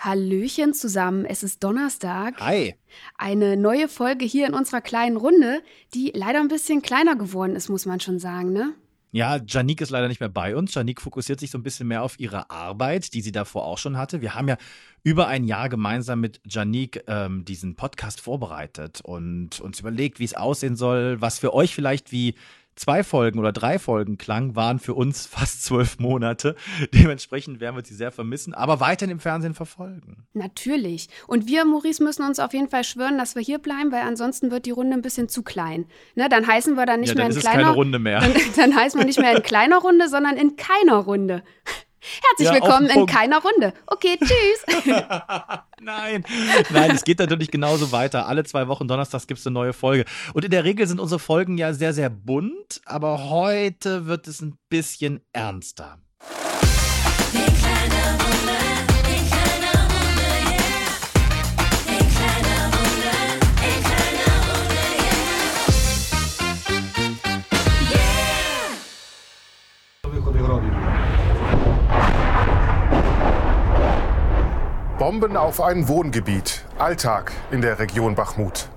Hallöchen zusammen, es ist Donnerstag. Hi. Eine neue Folge hier in unserer kleinen Runde, die leider ein bisschen kleiner geworden ist, muss man schon sagen, ne? Ja, Janique ist leider nicht mehr bei uns. Janique fokussiert sich so ein bisschen mehr auf ihre Arbeit, die sie davor auch schon hatte. Wir haben ja über ein Jahr gemeinsam mit Janique ähm, diesen Podcast vorbereitet und uns überlegt, wie es aussehen soll, was für euch vielleicht wie zwei Folgen oder drei Folgen klang, waren für uns fast zwölf Monate. Dementsprechend werden wir sie sehr vermissen, aber weiterhin im Fernsehen verfolgen. Natürlich. Und wir, Maurice, müssen uns auf jeden Fall schwören, dass wir hier bleiben, weil ansonsten wird die Runde ein bisschen zu klein. Ne, dann heißen wir dann nicht ja, mehr dann in ist kleiner keine Runde mehr. Dann, dann heißen wir nicht mehr in kleiner Runde, sondern in keiner Runde. Herzlich Ja, willkommen in keiner Runde. Okay, tschüss. Nein, nein, es geht natürlich genauso weiter. Alle zwei Wochen donnerstags gibt es eine neue Folge. Und in der Regel sind unsere Folgen ja sehr, sehr bunt, aber heute wird es ein bisschen ernster. Bomben auf ein Wohngebiet. Alltag in der Region Bachmut.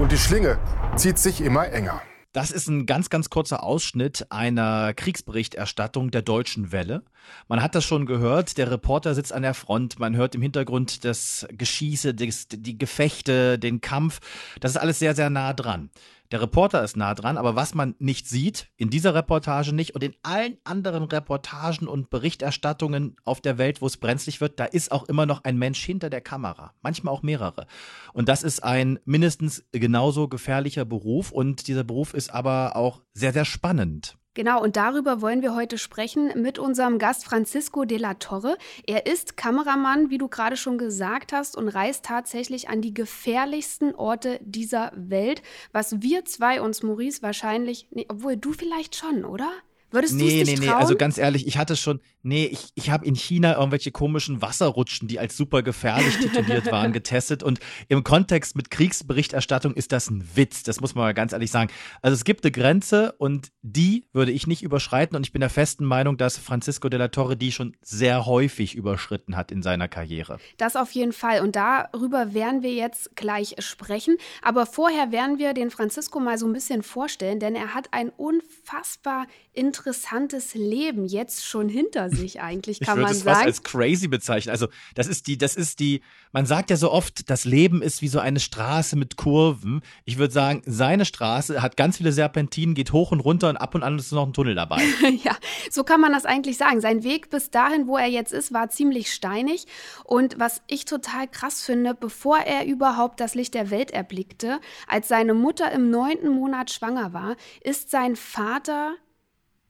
Und die Schlinge zieht sich immer enger. Das ist ein ganz, ganz kurzer Ausschnitt einer Kriegsberichterstattung der Deutschen Welle. Man hat das schon gehört, der Reporter sitzt an der Front, man hört im Hintergrund das Geschieße, das, die Gefechte, den Kampf. Das ist alles sehr, sehr nah dran. Der Reporter ist nah dran, aber was man nicht sieht, in dieser Reportage nicht und in allen anderen Reportagen und Berichterstattungen auf der Welt, wo es brenzlig wird, da ist auch immer noch ein Mensch hinter der Kamera. Manchmal auch mehrere. Und das ist ein mindestens genauso gefährlicher Beruf und dieser Beruf ist aber auch sehr, sehr spannend. Genau, und darüber wollen wir heute sprechen mit unserem Gast Francisco de la Torre. Er ist Kameramann, wie du gerade schon gesagt hast, und reist tatsächlich an die gefährlichsten Orte dieser Welt, was wir zwei uns, Maurice, wahrscheinlich, nee, obwohl du vielleicht schon, oder? Würdest du es Nee, dich nee, nee, trauen? also ganz ehrlich, ich hatte schon, nee, ich, ich habe in China irgendwelche komischen Wasserrutschen, die als super gefährlich tituliert waren, getestet und im Kontext mit Kriegsberichterstattung ist das ein Witz, das muss man mal ganz ehrlich sagen. Also es gibt eine Grenze und die würde ich nicht überschreiten und ich bin der festen Meinung, dass Francisco de la Torre die schon sehr häufig überschritten hat in seiner Karriere. Das auf jeden Fall. Und darüber werden wir jetzt gleich sprechen. Aber vorher werden wir den Francisco mal so ein bisschen vorstellen, denn er hat ein unfassbar interessantes Leben jetzt schon hinter sich eigentlich, Ich kann würde man es fast sagen. als crazy bezeichnen. Also, das ist die, das ist die, man sagt ja so oft, das Leben ist wie so eine Straße mit Kurven. Ich würde sagen, seine Straße hat ganz viele Serpentinen, geht hoch und runter und ab und an ist noch ein Tunnel dabei. Ja, so kann man das eigentlich sagen. Sein Weg bis dahin, wo er jetzt ist, war ziemlich steinig. Und was ich total krass finde, bevor er überhaupt das Licht der Welt erblickte, als seine Mutter im neunten Monat schwanger war, ist sein Vater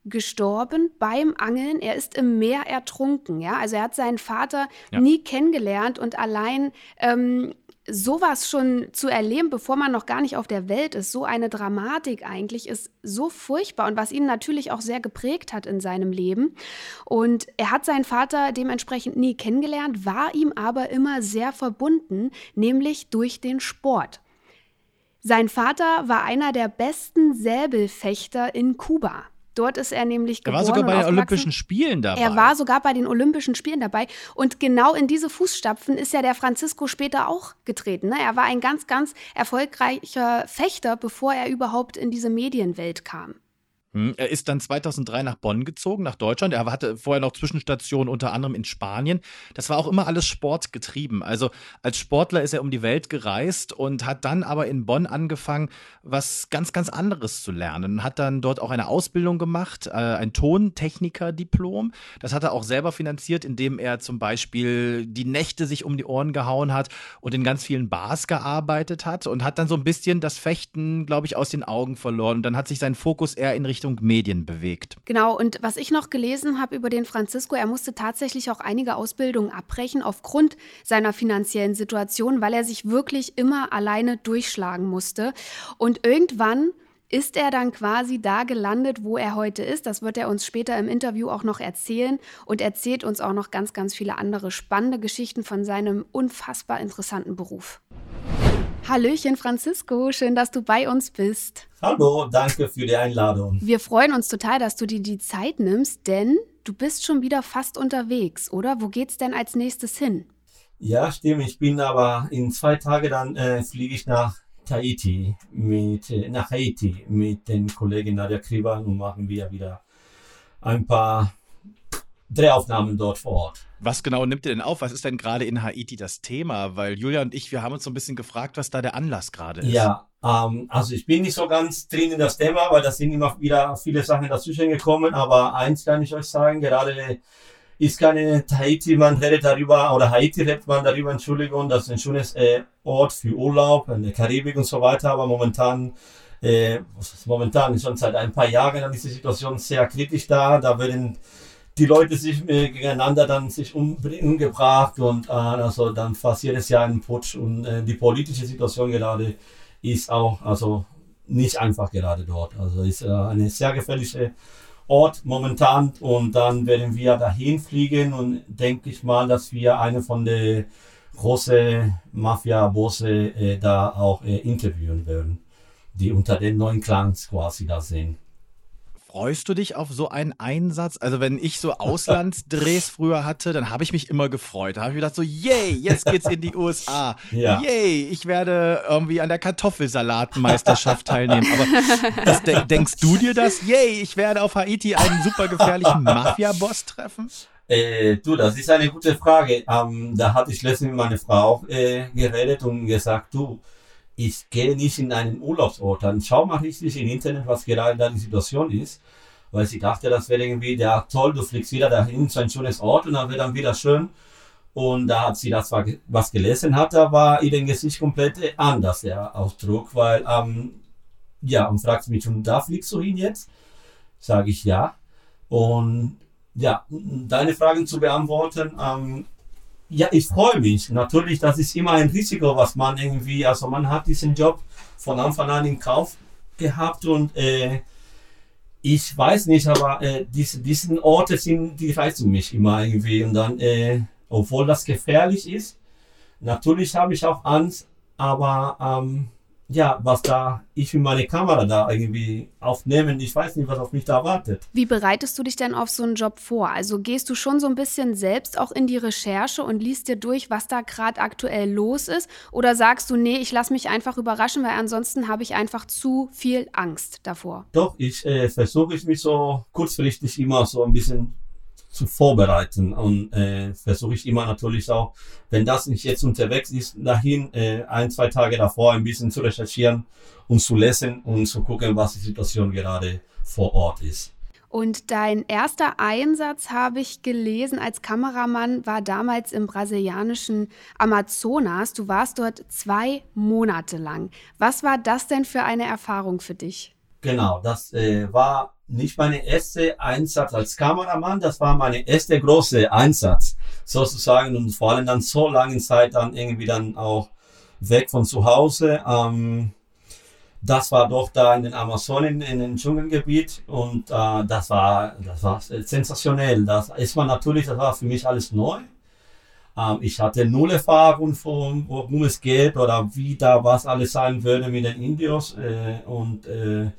gestorben beim Angeln. Er ist im Meer ertrunken. Ja, also er hat seinen Vater Ja. nie kennengelernt und allein ähm, sowas schon zu erleben, bevor man noch gar nicht auf der Welt ist, so eine Dramatik eigentlich, ist so furchtbar und was ihn natürlich auch sehr geprägt hat in seinem Leben. Und er hat seinen Vater dementsprechend nie kennengelernt, war ihm aber immer sehr verbunden, nämlich durch den Sport. Sein Vater war einer der besten Säbelfechter in Kuba. Dort ist er nämlich Er geboren war sogar bei den. Olympischen Spielen dabei. Er war sogar bei den Olympischen Spielen dabei. Und genau in diese Fußstapfen ist ja der Francisco später auch getreten. Ne? Er war ein ganz, ganz erfolgreicher Fechter, bevor er überhaupt in diese Medienwelt kam. Hm, Er ist dann 2003 nach Bonn gezogen, nach Deutschland. Er hatte vorher noch Zwischenstationen, unter anderem in Spanien. Das war auch immer alles sportgetrieben. Also als Sportler ist er um die Welt gereist und hat dann aber in Bonn angefangen, was ganz, ganz anderes zu lernen. Hat dann dort auch eine Ausbildung gemacht, äh, ein Tontechniker-Diplom. Das hat er auch selber finanziert, indem er zum Beispiel die Nächte sich um die Ohren gehauen hat und in ganz vielen Bars gearbeitet hat und hat dann so ein bisschen das Fechten, glaube ich, aus den Augen verloren. Und dann hat sich sein Fokus eher in Richtung Medien bewegt. Genau, und was ich noch gelesen habe über den Francisco, er musste tatsächlich auch einige Ausbildungen abbrechen aufgrund seiner finanziellen Situation, weil er sich wirklich immer alleine durchschlagen musste. Und irgendwann ist er dann quasi da gelandet, wo er heute ist. Das wird er uns später im Interview auch noch erzählen und erzählt uns auch noch ganz, ganz viele andere spannende Geschichten von seinem unfassbar interessanten Beruf. Hallöchen, Francisco, schön, dass du bei uns bist. Hallo, danke für die Einladung. Wir freuen uns total, dass du dir die Zeit nimmst, denn du bist schon wieder fast unterwegs, oder? Wo geht's denn als nächstes hin? Ja, stimmt. Ich bin aber in zwei Tagen dann äh, fliege ich nach Tahiti mit äh, nach Haiti mit den Kollegen Nadia Kriban und machen wir wieder ein paar Drehaufnahmen dort vor Ort. Was genau nimmt ihr denn auf? Was ist denn gerade in Haiti das Thema? Weil Julia und ich, wir haben uns so ein bisschen gefragt, was da der Anlass gerade ist. Ja, ähm, also ich bin nicht so ganz drin in das Thema, weil da sind immer wieder viele Sachen dazwischen gekommen. Aber eins kann ich euch sagen, gerade ist keine Haiti, man redet darüber, oder Haiti redet man darüber, Entschuldigung, das ist ein schönes äh, Ort für Urlaub in der Karibik und so weiter, aber momentan äh, momentan schon seit ein paar Jahren ist die Situation sehr kritisch da. Da werden die Leute sich äh, gegeneinander dann sich umbringen gebracht und äh, also dann fast jedes Jahr ein Putsch und äh, die politische Situation gerade ist auch also nicht einfach gerade dort. Also ist äh, eine sehr gefährliche Ort momentan und dann werden wir dahin fliegen und denke ich mal, dass wir eine von den großen Mafia-Bosse äh, da auch äh, interviewen werden, die unter den neuen Clans quasi da sind. Freust du dich auf so einen Einsatz? Also wenn ich so Auslandsdrehs früher hatte, dann habe ich mich immer gefreut. Da habe ich gedacht so, yay, jetzt geht's in die USA. Ja. Yay, ich werde irgendwie an der Kartoffelsalatmeisterschaft teilnehmen. Aber das, denkst du dir das? Yay, ich werde auf Haiti einen super gefährlichen Mafia-Boss treffen? Äh, du, das ist eine gute Frage. Ähm, da hatte ich letztens mit meiner Frau äh, geredet und gesagt, du, ich gehe nicht in einen Urlaubsort, dann schau mal richtig im Internet, was gerade da die Situation ist. Weil sie dachte, das wäre irgendwie, ja toll, du fliegst wieder dahin zu ein schönes Ort und dann wird dann wieder schön. Und da hat sie das was gelesen hat, da war ihr Gesicht komplett anders, der Ausdruck, weil, ähm, ja, und fragt mich, und da fliegst du hin jetzt? Sage ich ja. Und ja, deine Fragen zu beantworten, ähm, ja, ich freue mich. Natürlich, das ist immer ein Risiko, was man irgendwie, also man hat diesen Job von Anfang an in Kauf gehabt und äh, ich weiß nicht, aber äh, diese, diesen Orte sind, die reizen mich immer irgendwie und dann, äh, obwohl das gefährlich ist, natürlich habe ich auch Angst, aber ähm, ja, was da ich mit meiner Kamera da irgendwie aufnehmen, ich weiß nicht, was auf mich da wartet. Wie bereitest du dich denn auf so einen Job vor? Also gehst du schon so ein bisschen selbst auch in die Recherche und liest dir durch, was da gerade aktuell los ist? Oder sagst du, nee, ich lasse mich einfach überraschen, weil ansonsten habe ich einfach zu viel Angst davor? Doch, ich äh, versuche mich so kurzfristig immer so ein bisschen zu vorbereiten. Und äh, versuche ich immer natürlich auch, wenn das nicht jetzt unterwegs ist, dahin äh, ein, zwei Tage davor ein bisschen zu recherchieren und zu lesen und zu gucken, was die Situation gerade vor Ort ist. Und dein erster Einsatz, habe ich gelesen, als Kameramann war damals im brasilianischen Amazonas. Du warst dort zwei Monate lang. Was war das denn für eine Erfahrung für dich? Genau, das äh, war nicht meine erste Einsatz als Kameramann, das war meine erste große Einsatz sozusagen und vor allem dann so lange Zeit dann irgendwie dann auch weg von zu Hause. Ähm, das war doch da in den Amazonen, in dem Dschungelgebiet und äh, das war, das war sensationell. Das ist man natürlich, das war für mich alles neu. Ähm, ich hatte null Erfahrung von, worum es geht oder wie da was alles sein würde mit den Indios äh, und äh,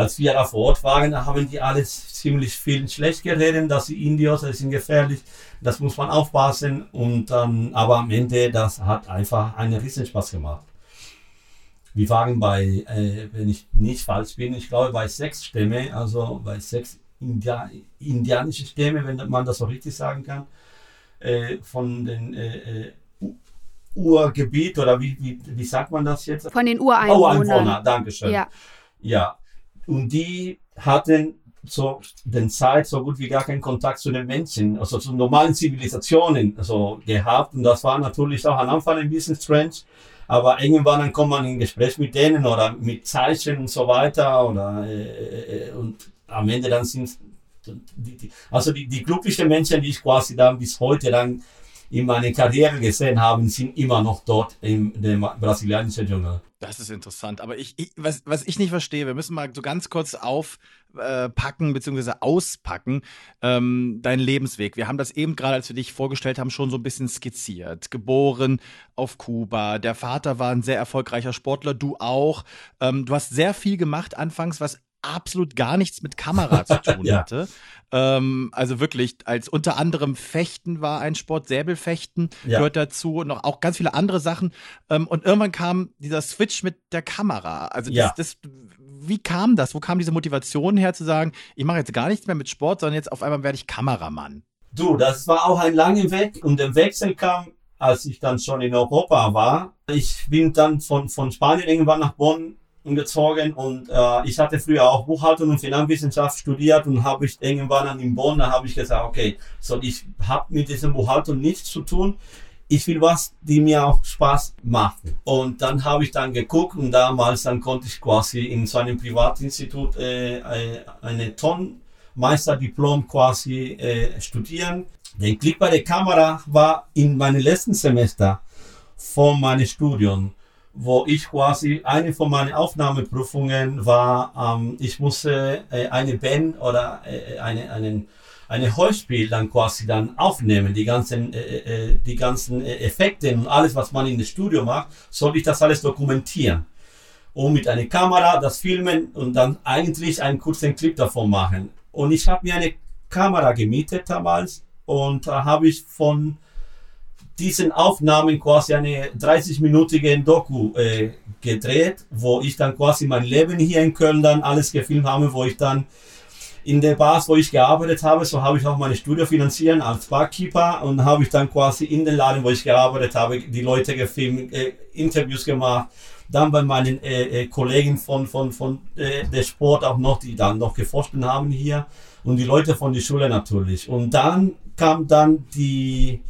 als wir da vor Ort waren, haben die alles ziemlich viel schlecht geredet, dass die Indios, das sind gefährlich, das muss man aufpassen. Und dann, aber am Ende, das hat einfach einen riesen Spaß gemacht. Wir waren bei, äh, wenn ich nicht falsch bin, ich glaube bei sechs Stämme, also bei sechs India indianische Stämme, wenn man das so richtig sagen kann, äh, von den äh, äh Urgebiet oder wie, wie, wie sagt man das jetzt? Von den Ureinwohnern. Ureinwohner, Dankeschön. Ja. ja, und die hatten so den Zeit so gut wie gar keinen Kontakt zu den Menschen, also zu normalen Zivilisationen also gehabt. Und das war natürlich auch am Anfang ein bisschen strange. Aber irgendwann dann kommt man in Gespräch mit denen oder mit Zeichen und so weiter. Oder, äh, äh und am Ende dann sind die, die, also die, die glücklichen Menschen, die ich quasi dann bis heute dann in meiner Karriere gesehen habe, sind immer noch dort im brasilianischen Dschungel. Das ist interessant. Aber ich, ich, was, was ich nicht verstehe, wir müssen mal so ganz kurz aufpacken äh, bzw. auspacken, ähm, deinen Lebensweg. Wir haben das eben gerade, als wir dich vorgestellt haben, schon so ein bisschen skizziert. Geboren auf Kuba. Der Vater war ein sehr erfolgreicher Sportler, du auch. Ähm, du hast sehr viel gemacht anfangs, was absolut gar nichts mit Kamera zu tun ja. hatte. Ähm, also wirklich, als unter anderem Fechten war ein Sport, Säbelfechten ja. gehört dazu und noch auch ganz viele andere Sachen. Ähm, und irgendwann kam dieser Switch mit der Kamera. Also das, ja. das, wie kam das? Wo kam diese Motivation her zu sagen, ich mache jetzt gar nichts mehr mit Sport, sondern jetzt auf einmal werde ich Kameramann? Du, das war auch ein langer Weg und der Wechsel kam, als ich dann schon in Europa war. Ich bin dann von, von Spanien irgendwann nach Bonn umgezogen und äh, ich hatte früher auch Buchhaltung und Finanzwissenschaft studiert und habe ich irgendwann dann in Bonn, da habe ich gesagt, okay, so ich habe mit diesem Buchhaltung nichts zu tun. Ich will was, die mir auch Spaß machen. Und dann habe ich dann geguckt und damals dann konnte ich quasi in so einem Privatinstitut äh, äh eine Tonmeisterdiplom quasi äh, studieren. Der Klick bei der Kamera war in meinem letzten Semester von meinem Studium wo ich quasi eine von meinen Aufnahmeprüfungen war, ähm, ich musste äh, eine Band oder äh, eine, einen, eine Hörspiel dann quasi dann aufnehmen, die ganzen, äh, äh, die ganzen äh, Effekte und alles, was man in das Studio macht, sollte ich das alles dokumentieren. Und mit einer Kamera das filmen und dann eigentlich einen kurzen Clip davon machen. Und ich habe mir eine Kamera gemietet damals und da habe ich von diesen Aufnahmen quasi eine 30-minütige Doku äh, gedreht, wo ich dann quasi mein Leben hier in Köln dann alles gefilmt habe, wo ich dann in der Bars, wo ich gearbeitet habe, so habe ich auch meine Studio finanziert als Barkeeper und habe ich dann quasi in den Laden, wo ich gearbeitet habe, die Leute gefilmt, äh, Interviews gemacht, dann bei meinen äh, äh, Kollegen von, von, von äh, der Sport auch noch, die dann noch geforscht haben hier und die Leute von der Schule natürlich. Und dann kam dann die,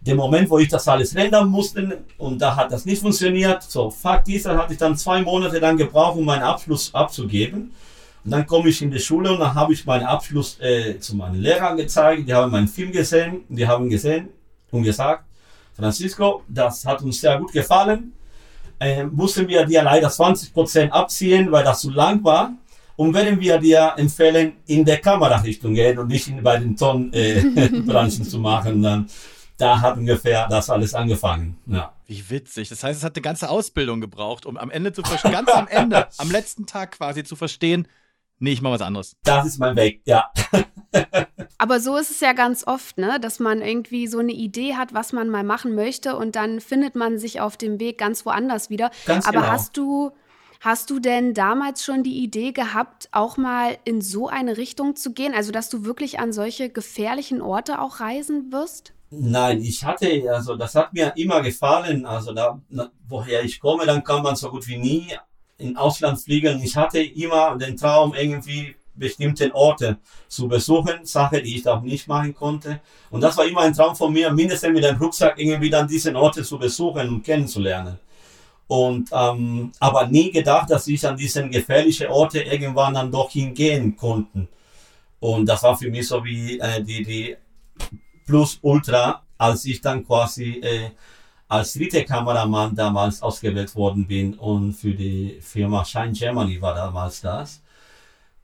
der Moment, wo ich das alles rendern musste und da hat das nicht funktioniert. So, Fakt ist, dann hatte ich dann zwei Monate dann gebraucht, um meinen Abschluss abzugeben. Und dann komme ich in die Schule und dann habe ich meinen Abschluss äh, zu meinen Lehrern gezeigt. Die haben meinen Film gesehen, die haben gesehen und gesagt, Francisco, das hat uns sehr gut gefallen. Äh, mussten wir dir leider 20% abziehen, weil das zu lang war. Und werden wir dir empfehlen, in der Kamerarichtung gehen und nicht in, bei den Tonbranchen äh, zu machen. Dann da hat ungefähr das alles angefangen. Ja. Wie witzig. Das heißt, es hat eine ganze Ausbildung gebraucht, um am Ende zu verstehen, ganz am Ende, am letzten Tag quasi zu verstehen, nee, ich mache was anderes. Das ist mein Weg, ja. Aber so ist es ja ganz oft, ne, dass man irgendwie so eine Idee hat, was man mal machen möchte und dann findet man sich auf dem Weg ganz woanders wieder. Ganz Aber genau. hast du Hast du denn damals schon die Idee gehabt, auch mal in so eine Richtung zu gehen? Also, dass du wirklich an solche gefährlichen Orte auch reisen wirst? Nein, ich hatte, also das hat mir immer gefallen. Also da, woher ich komme, dann kann man so gut wie nie in Ausland fliegen. Ich hatte immer den Traum, irgendwie bestimmte Orte zu besuchen, Sache, die ich auch nicht machen konnte. Und das war immer ein Traum von mir, mindestens mit dem Rucksack irgendwie dann diese Orte zu besuchen und kennenzulernen. Und ähm, aber nie gedacht, dass ich an diesen gefährlichen Orte irgendwann dann doch hingehen konnten. Und das war für mich so wie äh, die die plus Ultra, als ich dann quasi äh, als dritter Kameramann damals ausgewählt worden bin und für die Firma Shine Germany war damals das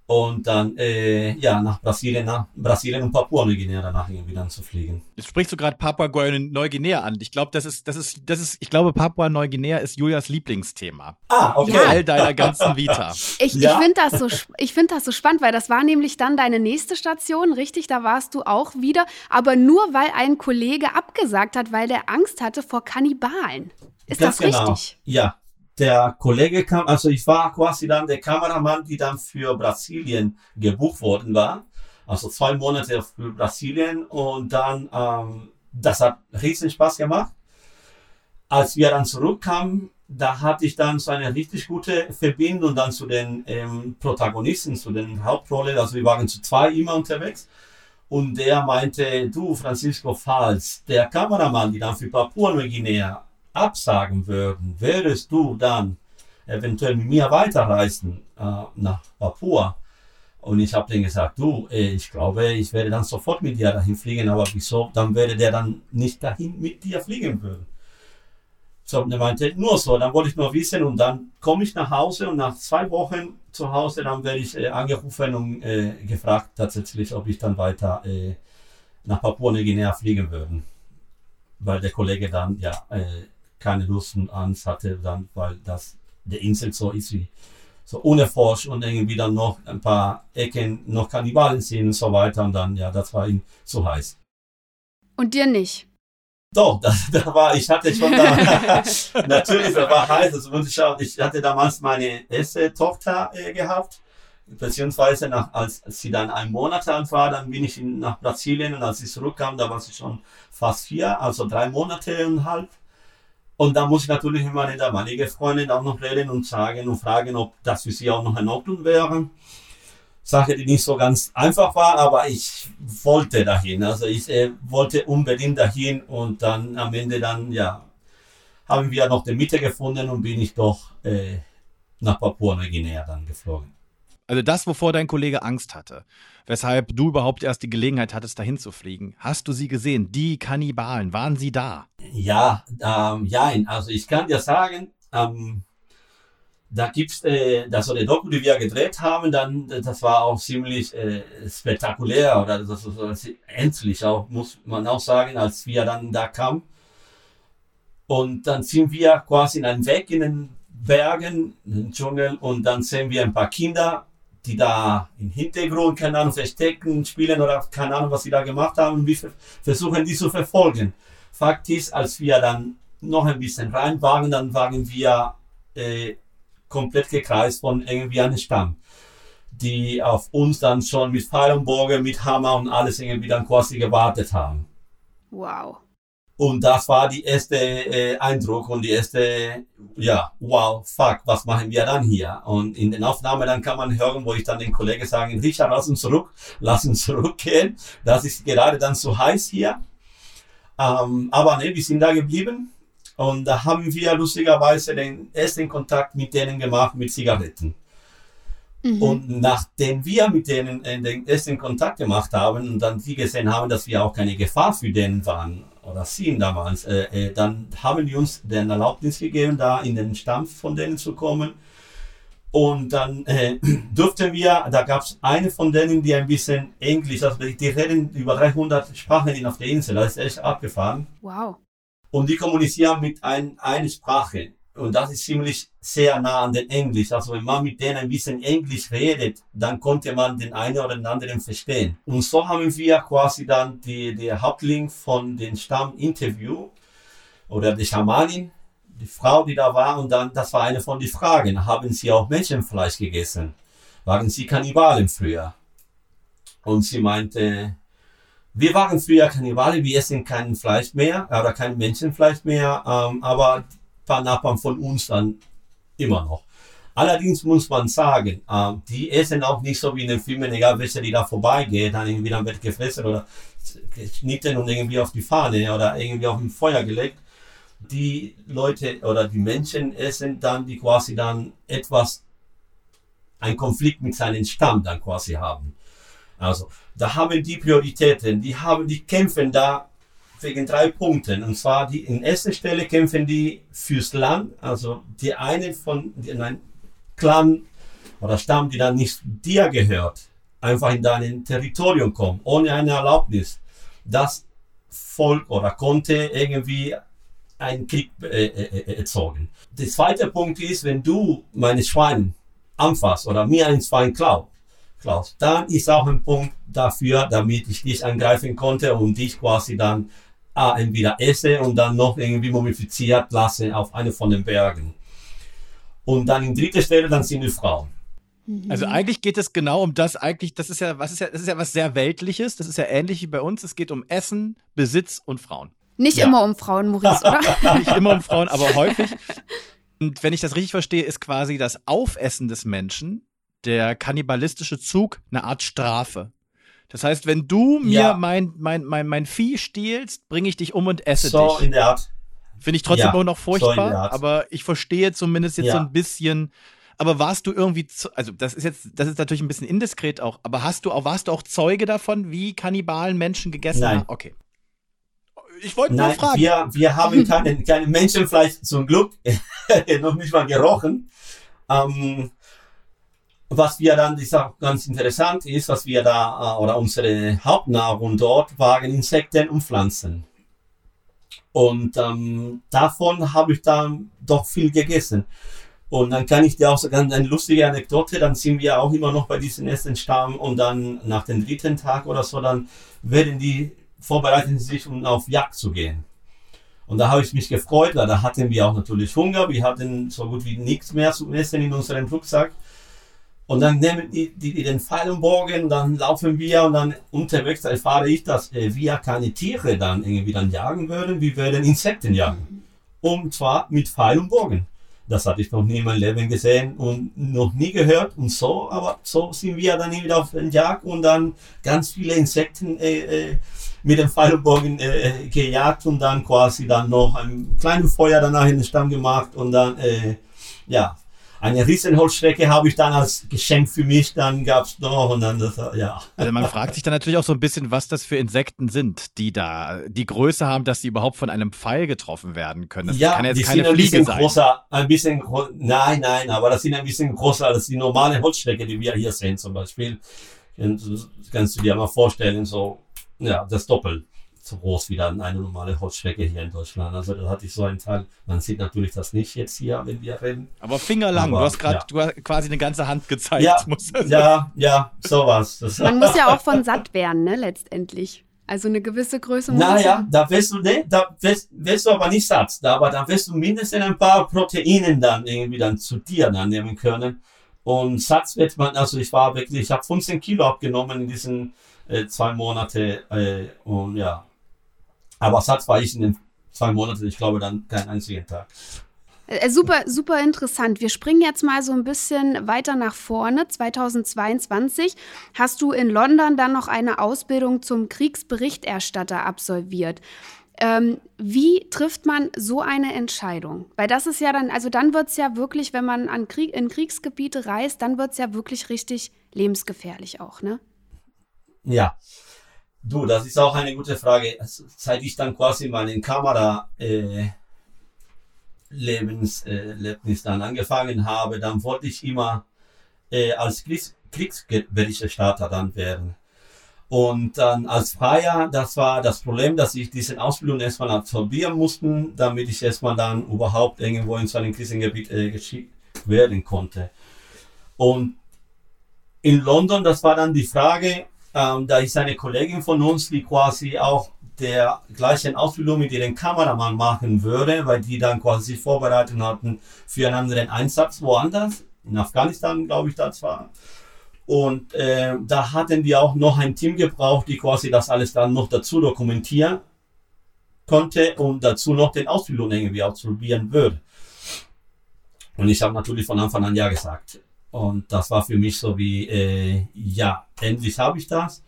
und dann äh, ja nach Brasilien, nach Brasilien und Papua-Neuguinea danach irgendwie dann zu fliegen. Jetzt sprichst du gerade Papua-Neuguinea an. Ich glaube, das ist, das ist, das ist, ich glaube, Papua-Neuguinea ist Julias Lieblingsthema. Ah, okay. In all deiner ganzen Vita. Ich, ja? ich finde das so, ich finde das so spannend, weil das war nämlich dann deine nächste Station, richtig? Da warst du auch wieder, aber nur weil ein Kollege abgesagt hat, weil der Angst hatte vor Kannibalen. Ist Ganz das genau. richtig? Ja, der Kollege kam, also ich war quasi dann der Kameramann, die dann für Brasilien gebucht worden war. Also zwei Monate für Brasilien und dann, ähm, das hat riesen Spaß gemacht. Als wir dann zurückkamen, da hatte ich dann so eine richtig gute Verbindung dann zu den ähm, Protagonisten, zu den Hauptrollen. Also wir waren zu zwei immer unterwegs. Und der meinte, du Francisco Fals, der Kameramann, die dann für Papua-Neuguinea absagen würden, würdest du dann eventuell mit mir weiterreisen äh, nach Papua? Und ich habe denen gesagt, du, äh, ich glaube, ich werde dann sofort mit dir dahin fliegen, aber wieso? Dann würde der dann nicht dahin mit dir fliegen würden. So, und er meinte, nur so, dann wollte ich nur wissen und dann komme ich nach Hause und nach zwei Wochen zu Hause, dann werde ich äh, angerufen und äh, gefragt tatsächlich, ob ich dann weiter äh, nach Papua-Neuguinea fliegen würde. Weil der Kollege dann ja äh, keine Lust und Angst hatte, dann, weil das der Insel so ist wie so unerforscht und irgendwie dann noch ein paar Ecken noch Kannibalen sehen und so weiter. Und dann, ja, das war ihm zu heiß. Und dir nicht? Doch, das, da war, ich hatte schon da, natürlich, das war heiß. Also, ich hatte damals meine erste Tochter äh, gehabt, beziehungsweise nach, als sie dann ein Monat alt war, dann bin ich in, nach Brasilien und als ich zurückkam, da war sie schon fast vier, also drei Monate und halb. Und da muss ich natürlich mit meiner damaligen Freundin auch noch reden und sagen und fragen, ob das für sie auch noch in Ordnung wäre. Sache, die nicht so ganz einfach war, aber ich wollte dahin. Also ich äh, wollte unbedingt dahin und dann am Ende dann, ja, haben wir noch die Mitte gefunden und bin ich doch äh, nach Papua-Neuguinea dann geflogen. Also das, wovor dein Kollege Angst hatte, weshalb du überhaupt erst die Gelegenheit hattest, dahin zu fliegen. Hast du sie gesehen? Die Kannibalen, waren sie da? Ja, ähm, ja, also ich kann dir sagen, ähm, da gibt's äh, das so eine Doku, die wir gedreht haben, dann das war auch ziemlich äh, spektakulär oder das, das, das, endlich auch muss man auch sagen, als wir dann da kamen. Und dann sind wir quasi in einem Weg in den Bergen, in den Dschungel und dann sehen wir ein paar Kinder, die da im Hintergrund, keine Ahnung, verstecken, spielen oder keine Ahnung, was sie da gemacht haben wir versuchen die zu verfolgen. Fakt ist, als wir dann noch ein bisschen rein waren, dann waren wir äh, komplett gekreist von irgendwie einem Stamm, die auf uns dann schon mit Pfeil und Bogen, mit Hammer und alles irgendwie dann quasi gewartet haben. Wow. Und das war die erste äh, Eindruck und die erste, ja, wow, fuck, was machen wir dann hier? Und in den Aufnahmen dann kann man hören, wo ich dann den Kollegen sagen, Richard, lass uns zurück, lass uns zurückgehen. Das ist gerade dann so heiß hier. Ähm, aber ne, wir sind da geblieben und da haben wir lustigerweise den ersten Kontakt mit denen gemacht mit Zigaretten. Mhm. Und nachdem wir mit denen äh, den ersten Kontakt gemacht haben und dann die gesehen haben, dass wir auch keine Gefahr für denen waren oder sie damals, äh, äh, dann haben die uns den Erlaubnis gegeben, da in den Stamm von denen zu kommen. Und dann äh, durften wir, da gab es eine von denen, die ein bisschen Englisch, also die reden über 300 Sprachen auf der Insel, das ist echt abgefahren. Wow und die kommunizieren mit ein, einer Sprache. Und das ist ziemlich sehr nah an den Englisch. Also wenn man mit denen ein bisschen Englisch redet, dann konnte man den einen oder den anderen verstehen. Und so haben wir quasi dann die, der Hauptling von dem Stamm-Interview oder die Schamanin, die Frau, die da war, und dann, das war eine von den Fragen. Haben Sie auch Menschenfleisch gegessen? Waren Sie Kannibalen früher? Und sie meinte, wir waren früher Kannibale, wir essen kein Fleisch mehr oder kein Menschenfleisch mehr, ähm, aber paar Nachbarn von uns dann immer noch. Allerdings muss man sagen, äh, die essen auch nicht so wie in den Filmen, egal welcher die da vorbeigeht, dann irgendwie dann wird gefressen oder geschnitten und irgendwie auf die Fahne oder irgendwie auf dem Feuer gelegt. Die Leute oder die Menschen essen dann, die quasi dann etwas, ein Konflikt mit seinem Stamm dann quasi haben. Also, da haben die Prioritäten, die haben, die kämpfen da wegen drei Punkten. Und zwar die in erster Stelle kämpfen die fürs Land, also die eine von einem Clan oder Stamm, die dann nicht dir gehört, einfach in dein Territorium kommt, ohne eine Erlaubnis. Das Volk oder konnte irgendwie einen Krieg äh, äh, äh erzeugen. Der zweite Punkt ist, wenn du meine Schwein anfasst oder mir ein Schwein klaut, Klaus. Dann ist auch ein Punkt dafür, damit ich dich angreifen konnte und dich quasi dann ah, entweder esse und dann noch irgendwie mumifiziert lasse auf eine von den Bergen. Und dann in dritter Stelle, dann sind die Frauen. Mhm. Also eigentlich geht es genau um das, eigentlich, das ist ja, was ist ja, das ist ja was sehr Weltliches, das ist ja ähnlich wie bei uns. Es geht um Essen, Besitz und Frauen. Nicht ja. immer um Frauen, Maurice, oder? Nicht immer um Frauen, aber häufig. Und wenn ich das richtig verstehe, ist quasi das Aufessen des Menschen der kannibalistische Zug eine Art Strafe. Das heißt, wenn du mir ja. mein, mein, mein, mein Vieh stiehlst, bringe ich dich um und esse so dich. So in der Art. Finde ich trotzdem ja, immer noch furchtbar, so aber ich verstehe zumindest jetzt ja. so ein bisschen. Aber warst du irgendwie, also das ist jetzt, das ist natürlich ein bisschen indiskret auch, aber hast du auch, warst du auch Zeuge davon, wie Kannibalen Menschen gegessen Nein. haben? Okay. Ich wollte nur fragen. Wir, wir haben keine, keine Menschenfleisch zum Glück noch nicht mal gerochen. Ähm, was wir dann, das ist auch ganz interessant ist, was wir da, äh, oder unsere Hauptnahrung dort waren Insekten und Pflanzen. Und ähm, davon habe ich dann doch viel gegessen. Und dann kann ich dir auch sagen, eine lustige Anekdote, dann sind wir auch immer noch bei diesem ersten Stamm und dann nach dem dritten Tag oder so, dann werden die vorbereiten sich, um auf Jagd zu gehen. Und da habe ich mich gefreut, weil da hatten wir auch natürlich Hunger, wir hatten so gut wie nichts mehr zu essen in unserem Rucksack. Und dann nehmen die, die, die den Bogen, dann laufen wir und dann unterwegs erfahre ich, dass äh, wir keine Tiere dann irgendwie dann jagen würden, wir würden Insekten jagen. Und zwar mit Pfeil und Bogen. Das hatte ich noch nie in meinem Leben gesehen und noch nie gehört und so, aber so sind wir dann wieder auf den Jagd und dann ganz viele Insekten äh, äh, mit dem Pfeil und Bogen äh, gejagt und dann quasi dann noch ein kleines Feuer danach in den Stamm gemacht und dann, äh, ja, eine Riesenholzstrecke habe ich dann als Geschenk für mich, dann gab es noch und dann das, ja. Also man fragt sich dann natürlich auch so ein bisschen, was das für Insekten sind, die da die Größe haben, dass sie überhaupt von einem Pfeil getroffen werden können. Das ja, kann jetzt die keine sind ein Fliege bisschen sein. größer, ein bisschen, nein, nein, aber das sind ein bisschen größer als die normale Holzstrecke, die wir hier sehen zum Beispiel. Kannst, kannst du dir mal vorstellen, so, ja, das doppelt so groß wie dann eine normale Holzstrecke hier in Deutschland. Also da hatte ich so einen Teil. Man sieht natürlich das nicht jetzt hier, wenn wir reden. Aber fingerlang, Aber, du hast gerade ja. quasi eine ganze Hand gezeigt. Ja, muss das ja, ja, sowas. Das, Man muss ja auch von satt werden, ne, letztendlich. Also eine gewisse Größe muss Naja, da wirst du, ne, da wirst, wirst du aber nicht satt, da, aber da wirst du mindestens ein paar Proteine dann irgendwie dann zu dir dann nehmen können. Und satt wird man, also ich war wirklich, ich habe 15 Kilo abgenommen in diesen äh, zwei Monate äh, und ja. Aber satt war ich in den zwei Monaten, ich glaube dann keinen einzigen Tag. Äh, Super, super interessant. Wir springen jetzt mal so ein bisschen weiter nach vorne. 2022 hast du in London dann noch eine Ausbildung zum Kriegsberichterstatter absolviert. Ähm, wie trifft man so eine Entscheidung? Weil das ist ja dann, also dann wird es ja wirklich, wenn man an Krieg, in Kriegsgebiete reist, dann wird es ja wirklich richtig lebensgefährlich auch, ne? Ja. Du, das ist auch eine gute Frage. Also, Seit ich dann quasi meinen Kamera äh, Lebens, äh, dann angefangen habe, dann wollte ich immer äh, als Kriegs Kriegsberichterstatter dann werden. Und dann als Freier, das war das Problem, dass ich diese Ausbildung erstmal absolvieren musste, damit ich erstmal dann überhaupt irgendwo in so einem Krisengebiet äh, geschickt werden konnte. Und in London, das war dann die Frage, ähm, da ist eine Kollegin von uns, die quasi auch der gleichen Ausbildung mit ihrem Kameramann machen würde, weil die dann quasi vorbereitet hatten für einen anderen Einsatz woanders, in Afghanistan, glaube ich, das war. Und äh, da hatten wir auch noch ein Team gebraucht, die quasi das alles dann noch dazu dokumentieren konnte und dazu noch den Ausbildung irgendwie absolvieren würde. Und ich habe natürlich von Anfang an ja gesagt. Und das war für mich so wie, äh, ja, endlich habe ich das.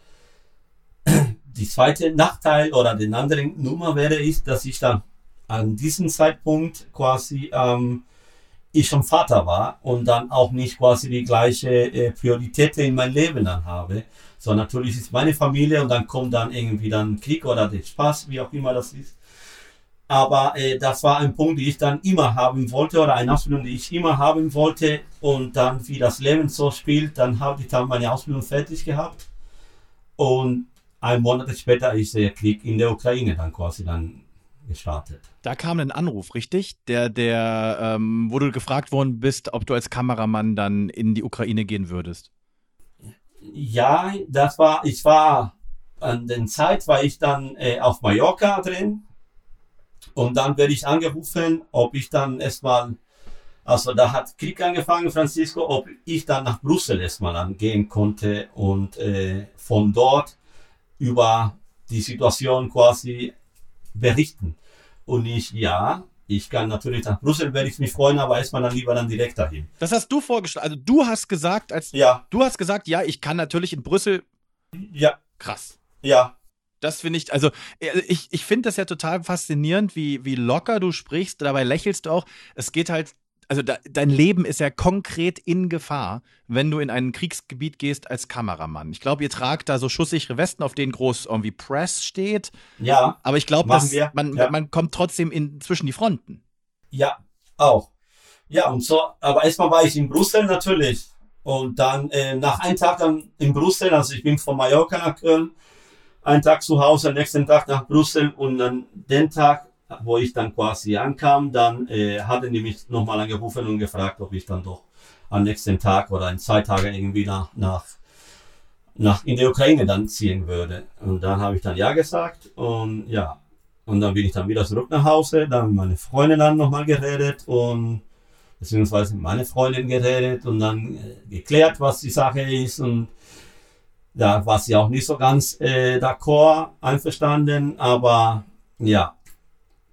Die zweite Nachteil oder den anderen Nummer wäre ist, dass ich dann an diesem Zeitpunkt quasi ähm, ich schon Vater war und dann auch nicht quasi die gleiche äh, Priorität in meinem Leben dann habe. So natürlich ist meine Familie und dann kommt dann irgendwie dann Krieg oder der Spaß, wie auch immer das ist. Aber äh, das war ein Punkt, den ich dann immer haben wollte oder eine Ausbildung, die ich immer haben wollte. Und dann, wie das Leben so spielt, dann habe ich dann meine Ausbildung fertig gehabt. Und ein Monat später ist der Krieg in der Ukraine dann quasi dann gestartet. Da kam ein Anruf, richtig? Der, der, ähm, wo du gefragt worden bist, ob du als Kameramann dann in die Ukraine gehen würdest. Ja, das war, ich war an der Zeit, war ich dann äh, auf Mallorca drin. Und dann werde ich angerufen, ob ich dann erstmal, also da hat Krieg angefangen, Francisco, ob ich dann nach Brüssel erstmal angehen konnte und äh, von dort über die Situation quasi berichten. Und ich, ja, ich kann natürlich nach Brüssel, werde ich mich freuen, aber erstmal dann lieber dann direkt dahin. Das hast du vorgeschlagen. Also du hast gesagt, als Ja, du hast gesagt, ja, ich kann natürlich in Brüssel. ja, Krass. ja, Das finde ich, also äh, ich, ich finde das ja total faszinierend, wie, wie locker du sprichst. Dabei lächelst du auch. Es geht halt, also da, dein Leben ist ja konkret in Gefahr, wenn du in ein Kriegsgebiet gehst als Kameramann. Ich glaube, ihr tragt da so schusssichere Westen, auf denen groß irgendwie Press steht. ja, Aber ich glaube, man, ja. man kommt trotzdem in, zwischen die Fronten. Ja, auch. Ja, und so, aber erstmal war ich in Brüssel natürlich. Und dann äh, nach einem Tag dann in Brüssel, also ich bin von Mallorca nach Köln, einen Tag zu Hause, am nächsten Tag nach Brüssel und dann den Tag wo ich dann quasi ankam, dann äh, hatten die mich nochmal angerufen und gefragt, ob ich dann doch am nächsten Tag oder in zwei Tagen irgendwie nach, nach, nach in die Ukraine dann ziehen würde. Und dann habe ich dann ja gesagt und ja, und dann bin ich dann wieder zurück nach Hause, dann mit meiner Freundin dann nochmal geredet und beziehungsweise mit meiner Freundin geredet und dann äh, geklärt, was die Sache ist und da war sie auch nicht so ganz äh, d'accord, einverstanden, aber ja,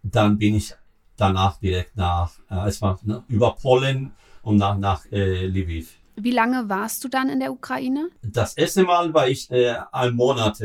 dann bin ich danach direkt nach, äh, es war ne, über Polen und nach, nach äh, Lviv. Wie lange warst du dann in der Ukraine? Das erste Mal war ich äh, ein Monat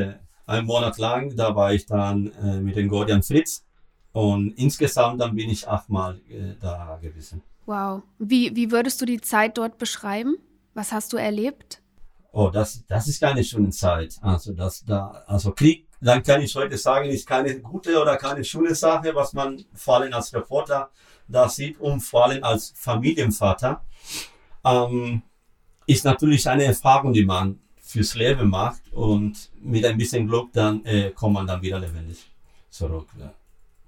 einen Monat lang. Da war ich dann äh, mit dem Gordian Fritz. Und insgesamt dann bin ich achtmal äh, da gewesen. Wow. Wie, wie würdest du die Zeit dort beschreiben? Was hast du erlebt? Oh, das, das ist keine schöne Zeit. Also, das, da, also Krieg, dann kann ich heute sagen, ist keine gute oder keine schöne Sache, was man vor allem als Reporter da sieht und vor allem als Familienvater. Ähm, ist natürlich eine Erfahrung, die man fürs Leben macht und mit ein bisschen Glück dann äh, kommt man dann wieder lebendig zurück. Ja.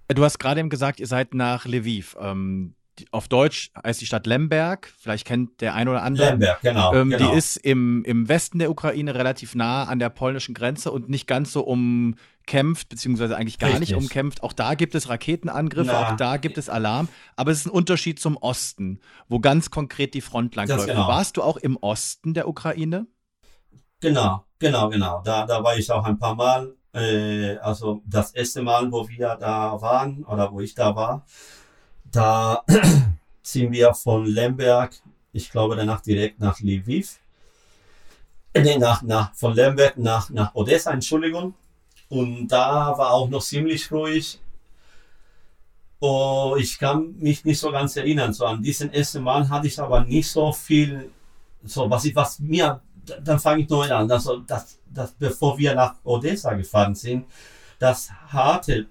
Du hast gerade eben gesagt, ihr seid nach Lviv. Ähm, auf Deutsch heißt die Stadt Lemberg. Vielleicht kennt der ein oder andere. Lemberg, genau, ähm, genau. Die ist im, im Westen der Ukraine relativ nah an der polnischen Grenze und nicht ganz so umkämpft, beziehungsweise eigentlich gar Richtig. nicht umkämpft. Auch da gibt es Raketenangriffe, Na. auch da gibt es Alarm. Aber es ist ein Unterschied zum Osten, wo ganz konkret die Front langläuft. genau. Warst du auch im Osten der Ukraine? Genau, genau, genau. Da, da war ich auch ein paar Mal. Äh, also das erste Mal, wo wir da waren oder wo ich da war, da sind wir von Lemberg, ich glaube danach direkt nach Lviv. Nee, nach, nach, von Lemberg nach, nach Odessa, Entschuldigung. Und da war auch noch ziemlich ruhig. Oh, ich kann mich nicht so ganz erinnern. So an diesen ersten Mal hatte ich aber nicht so viel, so was ich, was mir, dann fange ich neu an. Also das, das, bevor wir nach Odessa gefahren sind, das harte,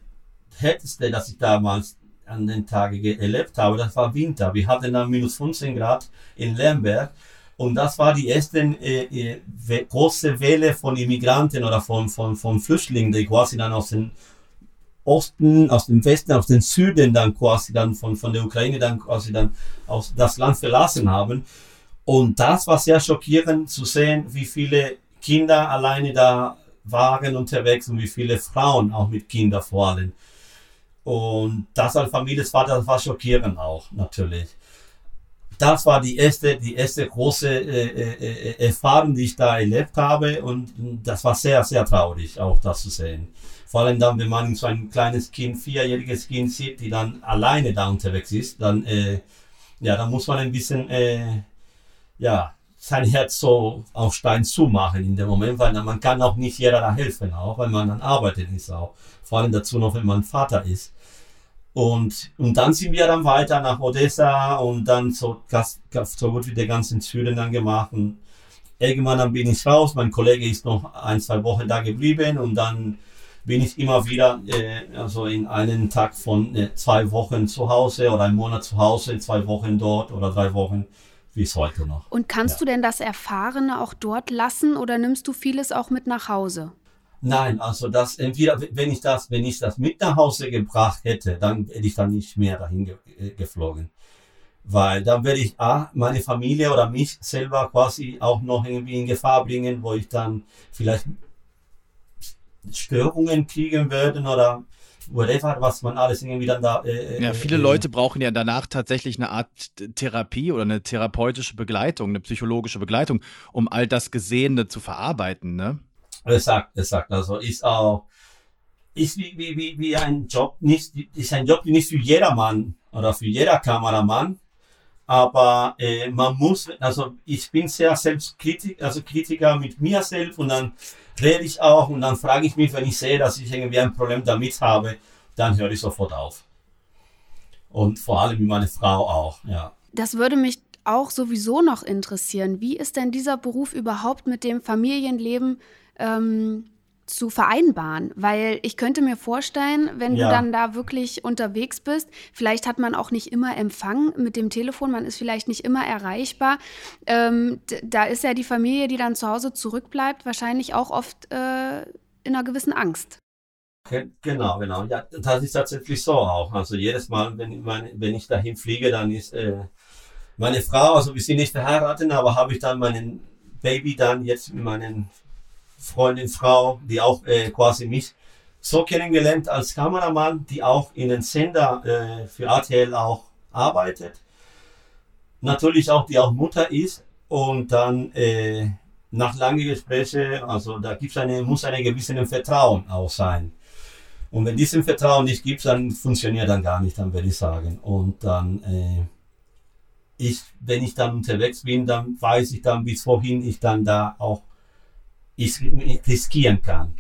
härteste, das ich damals an den Tagen ge- erlebt habe, das war Winter. Wir hatten dann minus 15 Grad in Lemberg. Und das war die erste äh, äh, große Welle von Immigranten oder von, von, von Flüchtlingen, die quasi dann aus dem Osten, aus dem Westen, aus dem Süden dann quasi dann von, von der Ukraine dann quasi dann aus das Land verlassen haben. Und das war sehr schockierend zu sehen, wie viele Kinder alleine da waren unterwegs und wie viele Frauen auch mit Kindern vor allem. Und das als Familienvater, das war schockierend auch natürlich. Das war die erste, die erste große äh, äh, äh, Erfahrung, die ich da erlebt habe und das war sehr, sehr traurig, auch das zu sehen. Vor allem dann, wenn man so ein kleines Kind, vierjähriges Kind sieht, die dann alleine da unterwegs ist, dann, äh, ja, dann muss man ein bisschen, äh, ja, sein Herz so auf Stein zumachen in dem Moment, weil man kann auch nicht jeder da helfen, auch weil man dann arbeitet ist auch. Vor allem dazu noch, wenn man Vater ist. Und, und dann sind wir dann weiter nach Odessa und dann so, so gut wie der ganzen Süden dann gemacht. Und irgendwann dann bin ich raus. Mein Kollege ist noch ein, zwei Wochen da geblieben und dann bin ich immer wieder, äh, also in einen Tag von äh, zwei Wochen zu Hause oder einen Monat zu Hause, zwei Wochen dort oder drei Wochen, wie es heute noch. Und kannst Ja. du denn das Erfahrene auch dort lassen oder nimmst du vieles auch mit nach Hause? Nein, also das entweder, wenn ich das, wenn ich das mit nach Hause gebracht hätte, dann hätte ich dann nicht mehr dahin ge äh, geflogen. Weil dann werde ich A, meine Familie oder mich selber quasi auch noch irgendwie in Gefahr bringen, wo ich dann vielleicht Störungen kriegen werde oder whatever, was man alles irgendwie dann da. Äh, Ja, äh, viele äh, Leute brauchen ja danach tatsächlich eine Art Therapie oder eine therapeutische Begleitung, eine psychologische Begleitung, um all das Gesehene zu verarbeiten, ne? Exakt, exakt. Also ist auch, ist wie, wie, wie, wie ein Job, nicht, ist ein Job nicht für jedermann oder für jeder Kameramann. Aber äh, man muss, also ich bin sehr selbstkritisch, also Kritiker mit mir selbst und dann rede ich auch und dann frage ich mich, wenn ich sehe, dass ich irgendwie ein Problem damit habe, dann höre ich sofort auf. Und vor allem meine Frau auch, ja. Das würde mich auch sowieso noch interessieren. Wie ist denn dieser Beruf überhaupt mit dem Familienleben ähm, zu vereinbaren? Weil ich könnte mir vorstellen, wenn Ja. du dann da wirklich unterwegs bist, vielleicht hat man auch nicht immer Empfang mit dem Telefon, man ist vielleicht nicht immer erreichbar. Ähm, da ist ja die Familie, die dann zu Hause zurückbleibt, wahrscheinlich auch oft äh, in einer gewissen Angst. Genau, genau. Ja, das ist tatsächlich so auch. Also jedes Mal, wenn, meine, wenn ich dahin fliege, dann ist äh, meine Frau, also wir sind nicht verheiratet, aber habe ich dann meinen Baby dann jetzt mit meinen Freundin, Frau, die auch äh, quasi mich so kennengelernt als Kameramann, die auch in den Sender äh, für RTL auch arbeitet. Natürlich auch, die auch Mutter ist und dann äh, nach langen Gesprächen, also da gibt's eine, muss eine gewisse Vertrauen auch sein. Und wenn diesen Vertrauen nicht gibt, dann funktioniert dann gar nicht, dann würde ich sagen. Und dann, äh, ich, wenn ich dann unterwegs bin, dann weiß ich dann, bis wohin ich dann da auch ich, riskieren kann.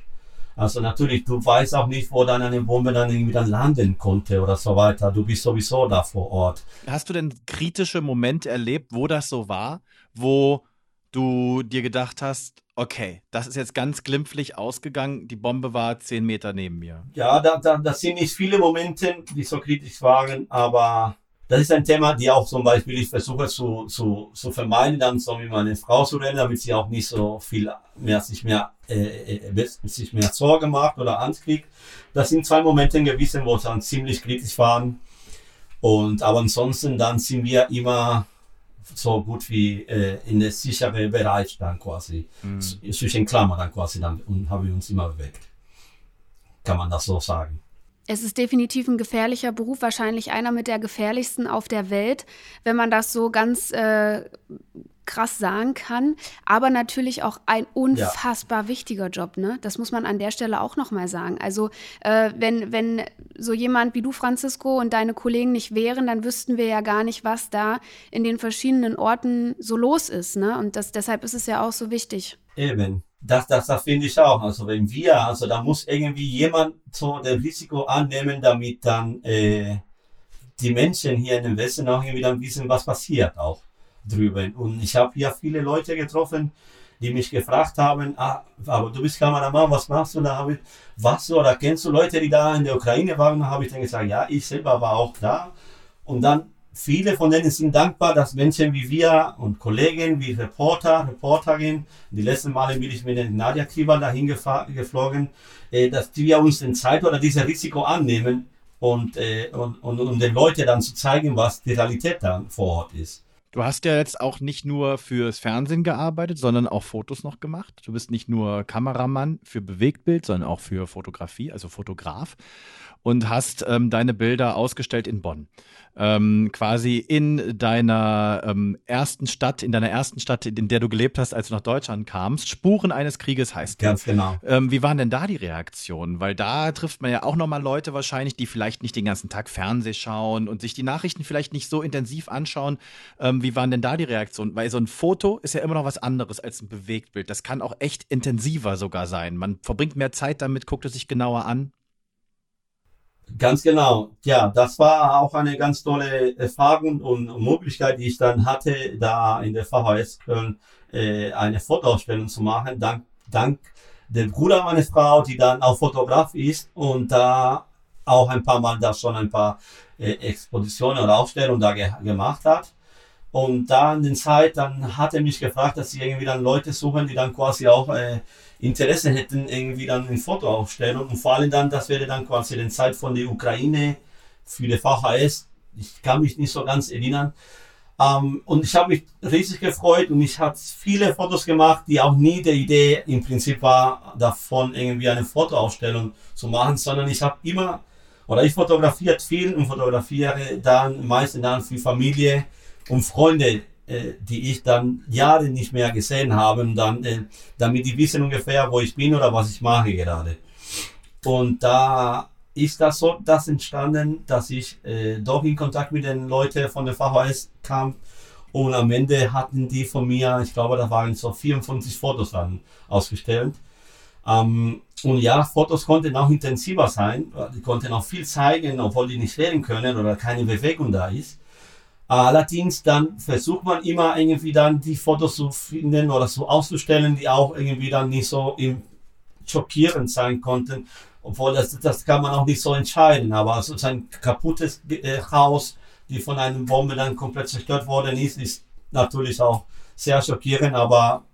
Also natürlich, du weißt auch nicht, wo dann eine Bombe dann irgendwie dann landen konnte oder so weiter. Du bist sowieso da vor Ort. Hast du denn kritische Momente erlebt, wo das so war, wo du dir gedacht hast, okay, das ist jetzt ganz glimpflich ausgegangen, die Bombe war zehn Meter neben mir. Ja, da, da, das sind nicht viele Momente, die so kritisch waren, aber das ist ein Thema, die auch zum Beispiel ich versuche zu, zu, zu vermeiden, dann so mit meiner Frau zu reden, damit sie auch nicht so viel mehr sich mehr, äh, äh sich mehr Sorge macht oder Angst kriegt. Das sind zwei Momente gewesen, wo es dann ziemlich kritisch waren. Und aber ansonsten dann sind wir immer so gut wie äh, in der sicheren Bereich dann quasi, mhm. zwischen Klammern dann quasi dann und haben wir uns immer bewegt. Kann man das so sagen. Es ist definitiv ein gefährlicher Beruf, wahrscheinlich einer mit der gefährlichsten auf der Welt, wenn man das so ganz äh, krass sagen kann, aber natürlich auch ein unfassbar ja. wichtiger Job. Ne? Das muss man an der Stelle auch noch mal sagen. Also äh, wenn, wenn so jemand wie du, Francisco, und deine Kollegen nicht wären, dann wüssten wir ja gar nicht, was da in den verschiedenen Orten so los ist. Ne? Und das, deshalb ist es ja auch so wichtig. Eben. Das, das, das finde ich auch. Also wenn wir, also da muss irgendwie jemand so das Risiko annehmen, damit dann äh, die Menschen hier in dem Westen auch irgendwie dann wissen, was passiert auch drüber. Und ich habe hier viele Leute getroffen, die mich gefragt haben, ah, aber du bist Kameramann, was machst du? Da habe ich, was oder kennst du Leute, die da in der Ukraine waren? Da habe ich dann gesagt, ja, ich selber war auch da. Und dann viele von denen sind dankbar, dass Menschen wie wir und Kollegen wie Reporter, Reporterin, die letzten Male bin ich mit den Nadia Krival dahin geflogen, äh, dass wir uns den Zeit oder dieses Risiko annehmen und, äh, und, und, und den Leuten dann zu zeigen, was die Realität dann vor Ort ist. Du hast ja jetzt auch nicht nur fürs Fernsehen gearbeitet, sondern auch Fotos noch gemacht. Du bist nicht nur Kameramann für Bewegtbild, sondern auch für Fotografie, also Fotograf und hast ähm, deine Bilder ausgestellt in Bonn. Ähm, quasi in deiner ähm, ersten Stadt, in deiner ersten Stadt, in der du gelebt hast, als du nach Deutschland kamst. Spuren eines Krieges heißt Ganz der. genau. Ähm, wie waren denn da die Reaktionen? Weil da trifft man ja auch nochmal Leute wahrscheinlich, die vielleicht nicht den ganzen Tag Fernseh schauen und sich die Nachrichten vielleicht nicht so intensiv anschauen. Ähm, wie waren denn da die Reaktionen? Weil so ein Foto ist ja immer noch was anderes als ein Bewegtbild. Das kann auch echt intensiver sogar sein. Man verbringt mehr Zeit damit, guckt es sich genauer an. Ganz genau. Ja, das war auch eine ganz tolle Erfahrung und Möglichkeit, die ich dann hatte, da in der VHS Köln äh, eine Fotoausstellung zu machen, dank, dank dem Bruder meiner Frau, die dann auch Fotograf ist und da auch ein paar Mal da schon ein paar äh, Expositionen oder Ausstellungen da ge gemacht hat. Und da in der Zeit, dann hat er mich gefragt, dass sie irgendwie dann Leute suchen, die dann quasi auch äh, Interesse hätten, irgendwie dann ein Foto aufstellen. Und vor allem dann, das wäre dann quasi die Zeit von der Ukraine für die VHS. Ich kann mich nicht so ganz erinnern. Ähm, und ich habe mich riesig gefreut und ich habe viele Fotos gemacht, die auch nie die Idee im Prinzip war, davon irgendwie eine Fotoausstellung zu machen, sondern ich habe immer, oder ich fotografiert viel und fotografiere dann meistens dann für Familie und Freunde, äh, die ich dann Jahre nicht mehr gesehen habe, dann, äh, damit die wissen ungefähr, wo ich bin oder was ich mache gerade. Und da ist das so, das entstanden, dass ich äh, doch in Kontakt mit den Leuten von der VHS kam und am Ende hatten die von mir, ich glaube, da waren so 54 Fotos dann ausgestellt. Ähm, und ja, Fotos konnten auch intensiver sein, die konnten auch viel zeigen, obwohl die nicht reden können oder keine Bewegung da ist. Allerdings dann versucht man immer irgendwie dann die Fotos zu finden oder so auszustellen, die auch irgendwie dann nicht so schockierend sein konnten. Obwohl das, das kann man auch nicht so entscheiden. Aber also ein kaputtes äh, Haus, die von einer Bombe dann komplett zerstört worden ist, ist natürlich auch sehr schockierend. Aber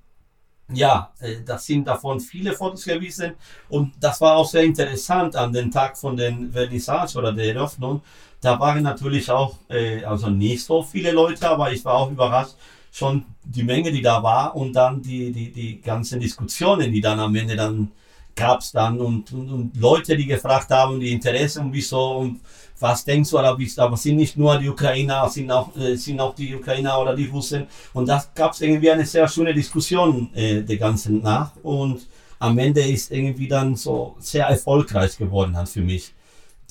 ja, äh, das sind davon viele Fotos gewesen und das war auch sehr interessant an dem Tag von den Vernissage oder der Eröffnung. Da waren natürlich auch, äh, also nicht so viele Leute, aber ich war auch überrascht, schon die Menge, die da war und dann die, die, die ganzen Diskussionen, die dann am Ende dann gab es dann und, und, und, Leute, die gefragt haben, die Interesse und wieso und was denkst du, aber, aber sind nicht nur die Ukrainer, sind auch, äh, sind auch die Ukrainer oder die Russen. Und das gab es irgendwie eine sehr schöne Diskussion äh, der ganzen Nacht und am Ende ist irgendwie dann so sehr erfolgreich geworden hat für mich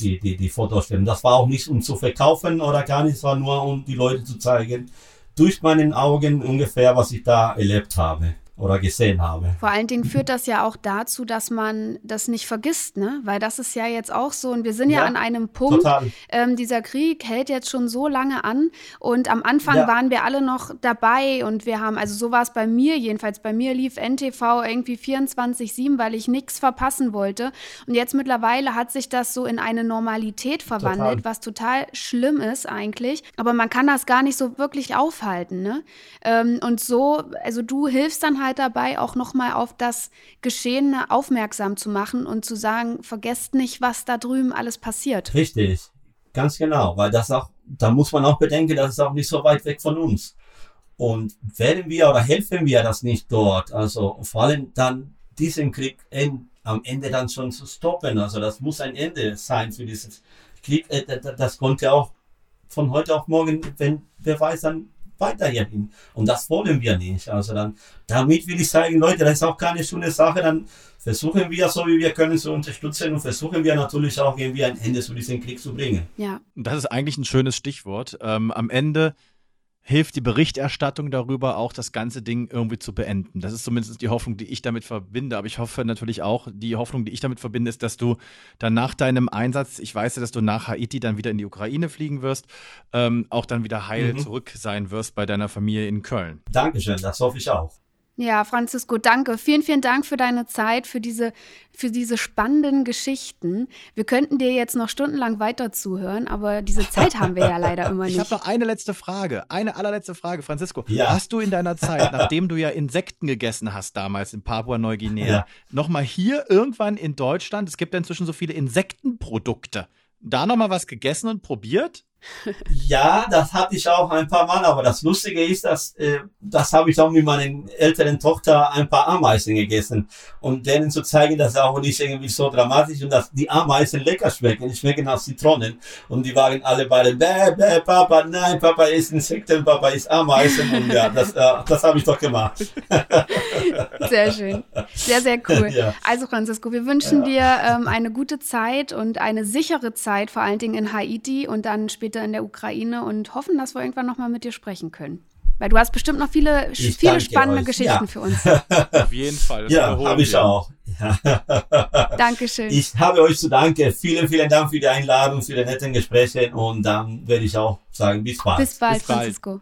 die, die, die Fotoausstellung. Das war auch nicht um zu verkaufen oder gar nicht, es war nur um die Leute zu zeigen, durch meinen Augen ungefähr, was ich da erlebt habe oder gesehen habe. Vor allen Dingen führt das ja auch dazu, dass man das nicht vergisst, ne? Weil das ist ja jetzt auch so, und wir sind ja, ja an einem Punkt, ähm, dieser Krieg hält jetzt schon so lange an und am Anfang ja. waren wir alle noch dabei und wir haben, also so war es bei mir jedenfalls, bei mir lief NTV irgendwie 24-7, weil ich nichts verpassen wollte und jetzt mittlerweile hat sich das so in eine Normalität verwandelt, total. was total schlimm ist eigentlich, aber man kann das gar nicht so wirklich aufhalten, ne? Ähm, und so, also du hilfst dann halt halt dabei, auch nochmal auf das Geschehene aufmerksam zu machen und zu sagen, vergesst nicht, was da drüben alles passiert. Richtig, ganz genau, weil das auch, da muss man auch bedenken, das ist auch nicht so weit weg von uns. Und werden wir oder helfen wir das nicht dort, also vor allem dann diesen Krieg in, am Ende dann schon zu stoppen, also das muss ein Ende sein für diesen Krieg, äh, das konnte auch von heute auf morgen, wenn wer weiß, dann weiterhin. Und das wollen wir nicht. Also dann, damit will ich sagen, Leute, das ist auch keine schöne Sache. Dann versuchen wir, so wie wir können, zu unterstützen und versuchen wir natürlich auch irgendwie ein Ende zu diesem Krieg zu bringen. Ja. Das ist eigentlich ein schönes Stichwort. Ähm, am Ende hilft die Berichterstattung darüber auch, das ganze Ding irgendwie zu beenden. Das ist zumindest die Hoffnung, die ich damit verbinde. Aber ich hoffe natürlich auch, die Hoffnung, die ich damit verbinde, ist, dass du dann nach deinem Einsatz, ich weiß ja, dass du nach Haiti dann wieder in die Ukraine fliegen wirst, ähm, auch dann wieder heil mhm. zurück sein wirst bei deiner Familie in Köln. Dankeschön, das hoffe ich auch. Ja, Francisco, danke. Vielen, vielen Dank für deine Zeit, für diese, für diese spannenden Geschichten. Wir könnten dir jetzt noch stundenlang weiter zuhören, aber diese Zeit haben wir ja leider immer nicht. Ich habe noch eine letzte Frage, eine allerletzte Frage, Francisco. Ja. Hast du in deiner Zeit, nachdem du ja Insekten gegessen hast damals in Papua-Neuguinea, ja. nochmal hier irgendwann in Deutschland, es gibt ja inzwischen so viele Insektenprodukte, da nochmal was gegessen und probiert? Ja, das hatte ich auch ein paar Mal, aber das Lustige ist, dass äh, das habe ich auch mit meiner älteren Tochter ein paar Ameisen gegessen und denen zu zeigen, dass auch nicht irgendwie so dramatisch und dass die Ameisen lecker schmecken. Die schmecken nach Zitronen und die waren alle beide, bäh, bäh, Papa, nein, Papa isst Insekten, Papa isst Ameisen und ja, das, äh, das habe ich doch gemacht. Sehr schön, sehr, sehr cool. Ja. Also Francisco, wir wünschen ja. dir ähm, eine gute Zeit und eine sichere Zeit, vor allen Dingen in Haiti und dann später später in der Ukraine und hoffen, dass wir irgendwann nochmal mit dir sprechen können. Weil du hast bestimmt noch viele, viele spannende euch. Geschichten ja. für uns. Auf jeden Fall. Ja, habe ich auch. Ja. Dankeschön. Ich habe euch zu danken. Vielen, vielen Dank für die Einladung, für die netten Gespräche und dann werde ich auch sagen, bis bald. Bis bald, bis bald. Francisco.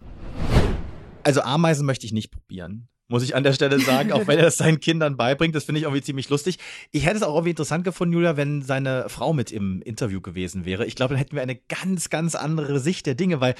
Also Ameisen möchte ich nicht probieren muss ich an der Stelle sagen, auch wenn er es seinen Kindern beibringt. Das finde ich irgendwie ziemlich lustig. Ich hätte es auch irgendwie interessant gefunden, Julia, wenn seine Frau mit im Interview gewesen wäre. Ich glaube, dann hätten wir eine ganz, ganz andere Sicht der Dinge, weil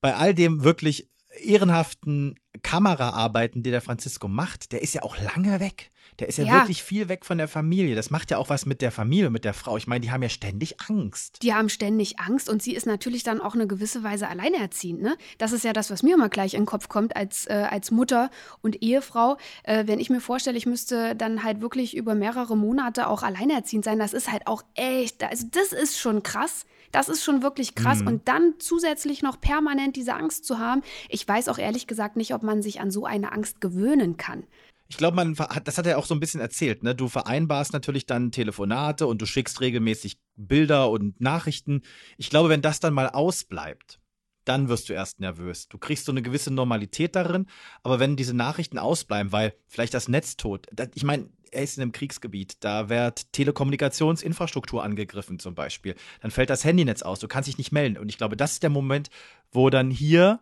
bei all dem wirklich ehrenhaften Kameraarbeiten, die der Francisco macht, der ist ja auch lange weg. Der ist ja, ja, wirklich viel weg von der Familie. Das macht ja auch was mit der Familie, mit der Frau. Ich meine, die haben ja ständig Angst. Die haben ständig Angst und sie ist natürlich dann auch eine gewisse Weise alleinerziehend. Ne? Das ist ja das, was mir immer gleich in den Kopf kommt als, äh, als Mutter und Ehefrau. Äh, wenn ich mir vorstelle, ich müsste dann halt wirklich über mehrere Monate auch alleinerziehend sein, das ist halt auch echt, also das ist schon krass. Das ist schon wirklich krass. Mhm. Und dann zusätzlich noch permanent diese Angst zu haben. Ich weiß auch ehrlich gesagt nicht, ob man sich an so eine Angst gewöhnen kann. Ich glaube, man das hat er auch so ein bisschen erzählt, ne? Du vereinbarst natürlich dann Telefonate und du schickst regelmäßig Bilder und Nachrichten. Ich glaube, wenn das dann mal ausbleibt, dann wirst du erst nervös. Du kriegst so eine gewisse Normalität darin, aber wenn diese Nachrichten ausbleiben, weil vielleicht das Netz tot, ich meine, er ist in einem Kriegsgebiet, da wird Telekommunikationsinfrastruktur angegriffen zum Beispiel, dann fällt das Handynetz aus, du kannst dich nicht melden. Und ich glaube, das ist der Moment, wo dann hier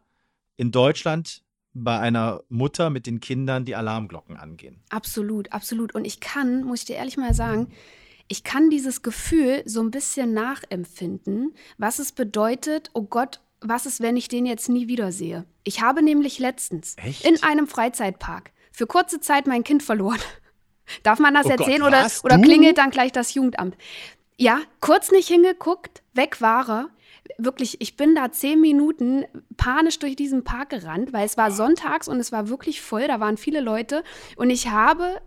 in Deutschland bei einer Mutter mit den Kindern die Alarmglocken angehen. Absolut, absolut. Und ich kann, muss ich dir ehrlich mal sagen, ich kann dieses Gefühl so ein bisschen nachempfinden, was es bedeutet, oh Gott, was ist, wenn ich den jetzt nie wiedersehe? Ich habe nämlich letztens Echt? in einem Freizeitpark für kurze Zeit mein Kind verloren. Darf man das Oh erzählen Gott, oder, oder klingelt dann gleich das Jugendamt? Ja, kurz nicht hingeguckt, weg war er. Wirklich, ich bin da zehn Minuten panisch durch diesen Park gerannt, weil es war sonntags und es war wirklich voll, da waren viele Leute. Und ich habe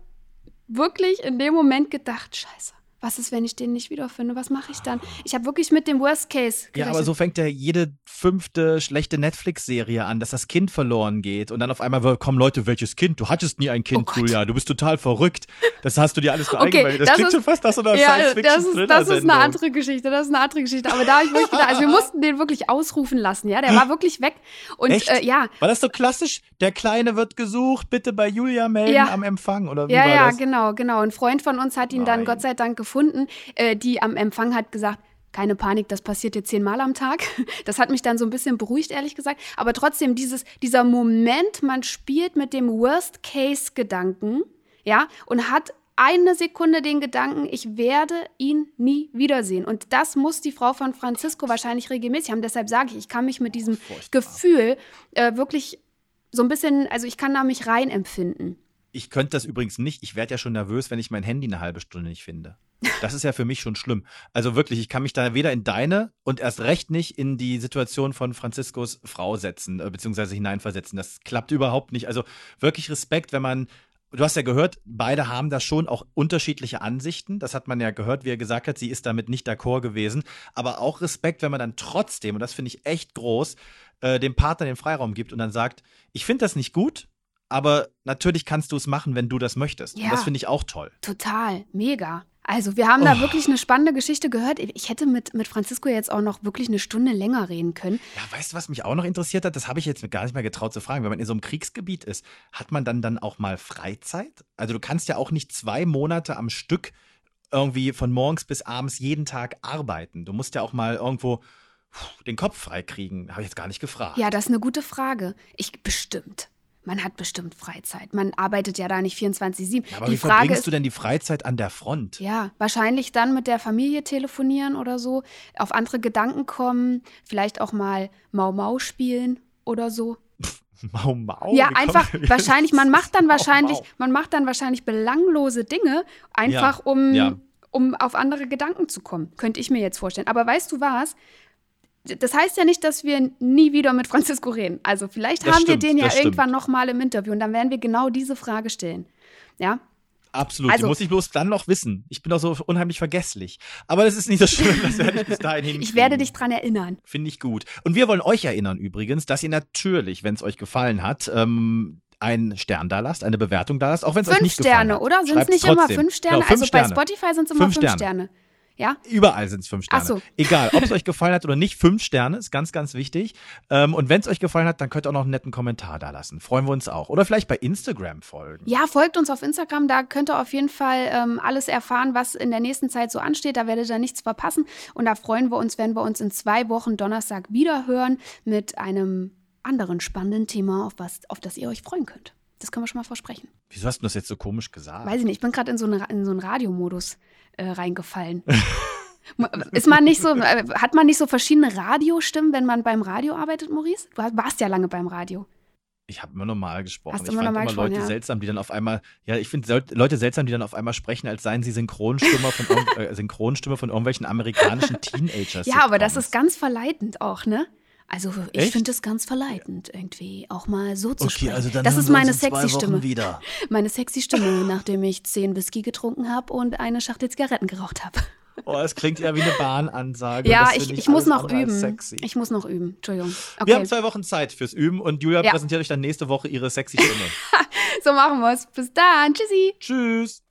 wirklich in dem Moment gedacht, scheiße, was ist, wenn ich den nicht wiederfinde? Was mache ich dann? Ich habe wirklich mit dem Worst Case gerechnet. Ja, aber so fängt ja jede fünfte schlechte Netflix-Serie an, dass das Kind verloren geht und dann auf einmal kommen Leute, welches Kind? Du hattest nie ein Kind, Oh. Julia, du bist total verrückt. Das hast du dir alles Okay, vereinbart. das, das klingt ist- schon fast nach so einer Ja, das ist, das ist eine andere Geschichte, das ist eine andere Geschichte. Aber da habe ich wirklich gedacht, also wir mussten den wirklich ausrufen lassen, ja, der war wirklich weg. Und Echt? äh, ja, War das so klassisch? Der Kleine wird gesucht, bitte bei Julia melden Ja. am Empfang oder wie ja, war ja, das? genau, genau. Ein Freund von uns hat ihn dann Nein. Gott sei Dank gefunden. Äh, die am Empfang hat gesagt, keine Panik, das passiert dir zehnmal am Tag. Das hat mich dann so ein bisschen beruhigt, ehrlich gesagt. Aber trotzdem, dieses, dieser Moment, man spielt mit dem Worst-Case-Gedanken, ja, und hat eine Sekunde den Gedanken, ich werde ihn nie wiedersehen. Und das muss die Frau von Francisco wahrscheinlich regelmäßig haben. Deshalb sage ich, ich kann mich mit diesem Furchtbar. Gefühl äh, wirklich so ein bisschen, also ich kann da mich rein empfinden. Ich könnte das übrigens nicht. Ich werde ja schon nervös, wenn ich mein Handy eine halbe Stunde nicht finde. Das ist ja für mich schon schlimm. Also wirklich, ich kann mich da weder in deine und erst recht nicht in die Situation von Franziskos Frau setzen, äh, beziehungsweise hineinversetzen. Das klappt überhaupt nicht. Also wirklich Respekt, wenn man. Du hast ja gehört, beide haben da schon auch unterschiedliche Ansichten. Das hat man ja gehört, wie er gesagt hat, sie ist damit nicht d'accord gewesen. Aber auch Respekt, wenn man dann trotzdem, und das finde ich echt groß, äh, dem Partner den Freiraum gibt und dann sagt, ich finde das nicht gut, aber natürlich kannst du es machen, wenn du das möchtest. Ja. Und das finde ich auch toll. Total, mega. Also wir haben da Oh. wirklich eine spannende Geschichte gehört. Ich hätte mit, mit Francisco jetzt auch noch wirklich eine Stunde länger reden können. Ja, weißt du, was mich auch noch interessiert hat? Das habe ich jetzt gar nicht mehr getraut zu fragen. Wenn man in so einem Kriegsgebiet ist, hat man dann dann auch mal Freizeit? Also du kannst ja auch nicht zwei Monate am Stück irgendwie von morgens bis abends jeden Tag arbeiten. Du musst ja auch mal irgendwo den Kopf frei kriegen. Habe ich jetzt gar nicht gefragt. Ja, das ist eine gute Frage. Ich bestimmt. Man hat bestimmt Freizeit. Man arbeitet ja da nicht 24-7. Aber Die wie Frage verbringst ist, du denn die Freizeit an der Front? ja, wahrscheinlich dann mit der Familie telefonieren oder so, auf andere Gedanken kommen, vielleicht auch mal Mau Mau spielen oder so. Mau Mau? ja, einfach wahrscheinlich, man macht dann wahrscheinlich, Mau. man macht dann wahrscheinlich belanglose Dinge, einfach um, ja. um auf andere Gedanken zu kommen. Könnte ich mir jetzt vorstellen. Aber weißt du was? Das heißt ja nicht, dass wir nie wieder mit Francisco reden. Also vielleicht Das haben stimmt, wir den ja das stimmt. irgendwann noch mal im Interview und dann werden wir genau diese Frage stellen. Ja, Absolut. Also- die muss ich bloß dann noch wissen. Ich bin doch so unheimlich vergesslich. Aber das ist nicht so schlimm, das werde ich bis dahin hinkriegen. ich werde dich dran erinnern. Finde ich gut. Und wir wollen euch erinnern übrigens, dass ihr natürlich, wenn es euch gefallen hat, ähm, einen Stern da lasst, eine Bewertung da lasst, auch wenn es euch Fünf nicht gefallen Sterne, hat. oder? Sind es nicht immer trotzdem. fünf Sterne? Genau, fünf also Sterne. bei Spotify sind es immer Fünf fünf, Sterne. Sterne. Ja? Überall sind es fünf Sterne. Ach so. Egal, ob es euch gefallen hat oder nicht, fünf Sterne ist ganz, ganz wichtig. Ähm, und wenn es euch gefallen hat, dann könnt ihr auch noch einen netten Kommentar da lassen. Freuen wir uns auch. Oder vielleicht bei Instagram folgen. Ja, folgt uns auf Instagram, da könnt ihr auf jeden Fall ähm, alles erfahren, was in der nächsten Zeit so ansteht. Da werdet ihr nichts verpassen. Und da freuen wir uns, wenn wir uns in zwei Wochen Donnerstag wieder hören mit einem anderen spannenden Thema, auf, was, auf das ihr euch freuen könnt. Das können wir schon mal versprechen. Wieso hast du das jetzt so komisch gesagt? Weiß ich nicht, ich bin gerade in so einen, in so einen Radiomodus äh, reingefallen. Ist man nicht so, äh, hat man nicht so verschiedene Radiostimmen, wenn man beim Radio arbeitet, Maurice? Du warst ja lange beim Radio. Ich habe immer normal gesprochen. Hast ich immer fand immer Leute ja. seltsam, die dann auf einmal, ja, ich finde Leute seltsam, die dann auf einmal sprechen, als seien sie Synchronstimme von, äh, Synchronstimme von irgendwelchen amerikanischen Teenagers. Ja, aber das ist ganz verleitend auch, ne? Also ich finde es ganz verleitend, irgendwie auch mal so zu Okay, sprechen. also dann das ist wir meine sexy Wochen Stimme. wieder. Meine sexy Stimme, nachdem ich zehn Whisky getrunken habe und eine Schachtel Zigaretten geraucht habe. Oh, das klingt ja wie eine Bahnansage. Ja, ich, ich muss noch üben. Sexy. Ich muss noch üben. Entschuldigung. Wir Okay, haben zwei Wochen Zeit fürs Üben und Julia Ja. präsentiert euch dann nächste Woche ihre sexy Stimme. so machen wir es. Bis dann. Tschüssi. Tschüss.